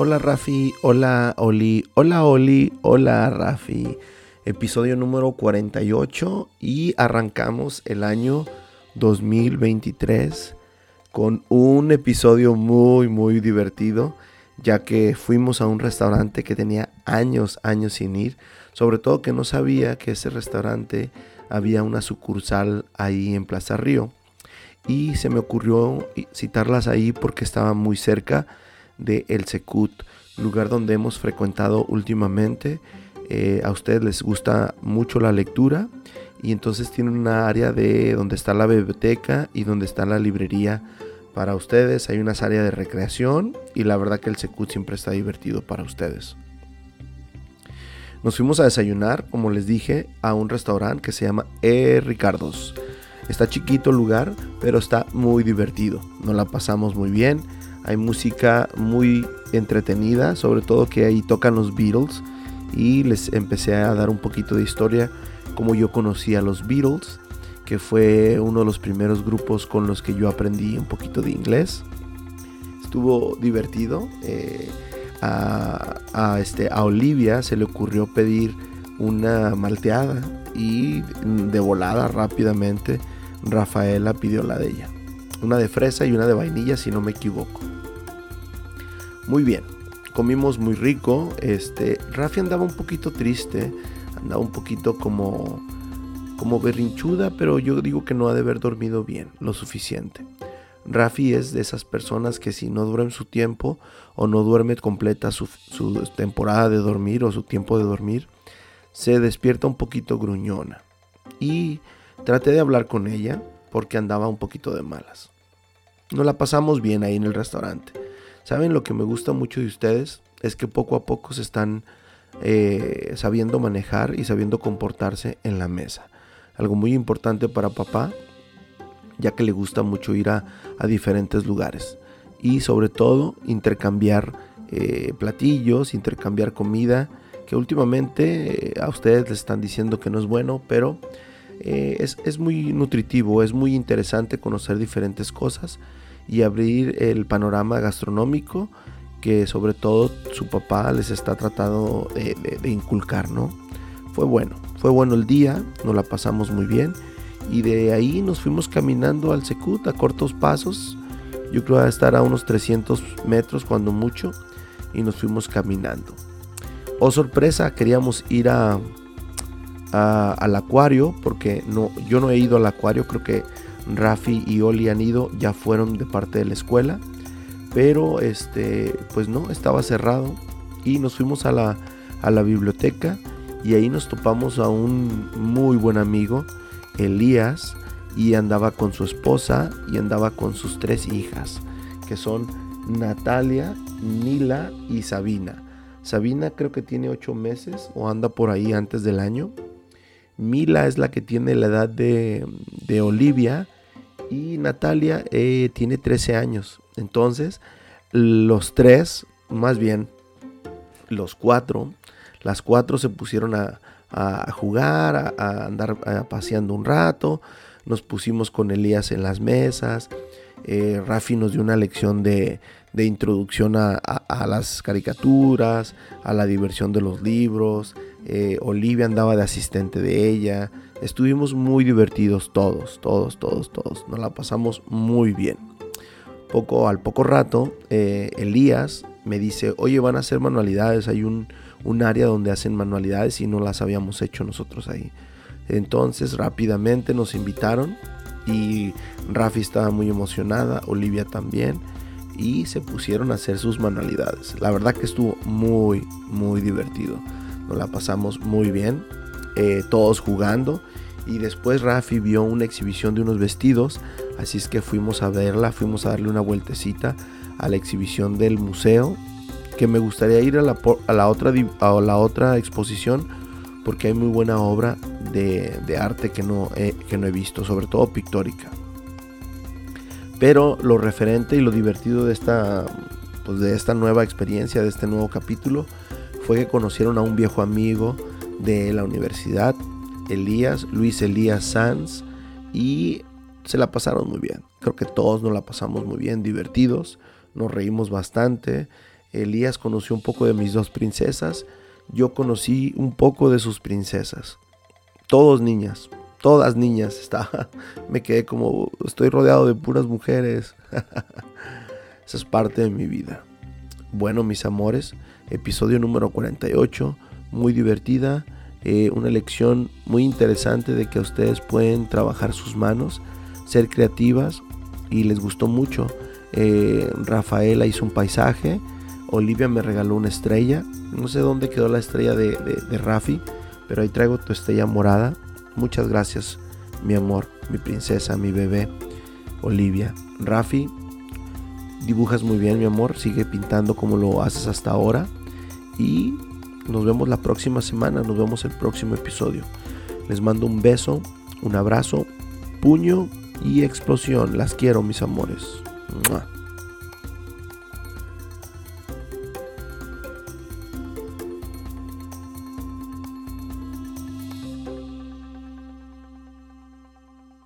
hola Rafi, hola Oli, hola Oli, hola Rafi. Episodio número 48 y arrancamos el año 2023 con un episodio muy muy divertido ya que fuimos a un restaurante que tenía años, años sin ir, sobre todo que no sabía que ese restaurante había una sucursal ahí en Plaza Río. Y se me ocurrió citarlas ahí porque estaba muy cerca de El Secut, lugar donde hemos frecuentado últimamente. Eh, a ustedes les gusta mucho la lectura y entonces tienen una área de donde está la biblioteca y donde está la librería para ustedes. Hay unas áreas de recreación y la verdad que el Secut siempre está divertido para ustedes. Nos fuimos a desayunar, como les dije, a un restaurante que se llama E. Ricardos. Está chiquito el lugar, pero está muy divertido. Nos la pasamos muy bien. Hay música muy entretenida, sobre todo que ahí tocan los Beatles. Y les empecé a dar un poquito de historia, como yo conocí a los Beatles, que fue uno de los primeros grupos con los que yo aprendí un poquito de inglés. Estuvo divertido. Eh, a, este, a Olivia se le ocurrió pedir una malteada y de volada rápidamente Rafaela pidió la de ella. Una de fresa y una de vainilla si no me equivoco. Muy bien, comimos muy rico. Este, Rafi andaba un poquito triste, andaba un poquito como como berrinchuda, pero yo digo que no ha de haber dormido bien, lo suficiente. Rafi es de esas personas que si no duerme su tiempo o no duerme completa su, su, temporada de dormir o su tiempo de dormir, se despierta un poquito gruñona. Y Traté de hablar con ella porque andaba un poquito de malas. Nos la pasamos bien ahí en el restaurante. ¿Saben lo que me gusta mucho de ustedes? Es que poco a poco se están eh, sabiendo manejar y sabiendo comportarse en la mesa. Algo muy importante para papá, ya que le gusta mucho ir a, diferentes lugares. Y sobre todo intercambiar eh, platillos, intercambiar comida, que últimamente eh, a ustedes les están diciendo que no es bueno, pero eh, es, muy nutritivo, es muy interesante conocer diferentes cosas y abrir el panorama gastronómico que sobre todo su papá les está tratando de, inculcar, ¿no? Fue bueno, fue bueno el día, nos la pasamos muy bien y de ahí nos fuimos caminando al Secut a cortos pasos, yo creo que a estar a unos 300 metros cuando mucho y nos fuimos caminando. Oh sorpresa, queríamos ir a, al acuario, porque no, yo no he ido al acuario, creo que Rafi y Oli han ido, ya fueron de parte de la escuela, pero este, pues no, estaba cerrado y nos fuimos a la, a la biblioteca y ahí nos topamos a un muy buen amigo, Elías, y andaba con su esposa y andaba con sus tres hijas, que son Natalia, Nila y Sabina. Sabina creo que tiene ocho meses o anda por ahí antes del año. Mila es la que tiene la edad de, Olivia y Natalia eh, tiene 13 años. Entonces, los tres, más bien los cuatro, las cuatro se pusieron a, jugar, a, andar paseando un rato. Nos pusimos con Elías en las mesas. Eh, Rafi nos dio una lección de, introducción a, las caricaturas, a la diversión de los libros. Eh, Olivia andaba de asistente de ella. Estuvimos muy divertidos todos, todos, todos, todos. Nos la pasamos muy bien. Poco al poco rato, eh, Elías me dice, oye, van a hacer manualidades. Hay un, un área donde hacen manualidades y no las habíamos hecho nosotros ahí. Entonces rápidamente nos invitaron y Rafi estaba muy emocionada, Olivia también y se pusieron a hacer sus manualidades. La verdad que estuvo muy, muy divertido. Nos la pasamos muy bien, eh, todos jugando. Y después Rafi vio una exhibición de unos vestidos, así es que fuimos a verla, fuimos a darle una vueltecita a la exhibición del museo, que me gustaría ir a la, a la, otra, a la otra exposición porque hay muy buena obra de, arte que no, que no he visto, sobre todo pictórica. Pero lo referente y lo divertido de esta, pues de esta nueva experiencia, de este nuevo capítulo, fue que conocieron a un viejo amigo de la universidad, Elías, Luis Elías Sanz, y se la pasaron muy bien. Creo que todos nos la pasamos muy bien, divertidos, nos reímos bastante. Elías conoció un poco de mis dos princesas. Yo conocí un poco de sus princesas. Todos niñas, todas niñas. Está, me quedé como, estoy rodeado de puras mujeres. Esa es parte de mi vida. Bueno, mis amores, episodio número 48, muy divertida, eh, una lección muy interesante de que ustedes pueden trabajar sus manos, ser creativas y les gustó mucho. Eh, Rafaela hizo un paisaje, Olivia me regaló una estrella, no sé dónde quedó la estrella de, de Rafi, pero ahí traigo tu estrella morada. Muchas gracias, mi amor, mi princesa, mi bebé, Olivia. Rafi, dibujas muy bien, mi amor, sigue pintando como lo haces hasta ahora. Y nos vemos la próxima semana, nos vemos el próximo episodio. Les mando un beso, un abrazo, puño y explosión. Las quiero, mis amores.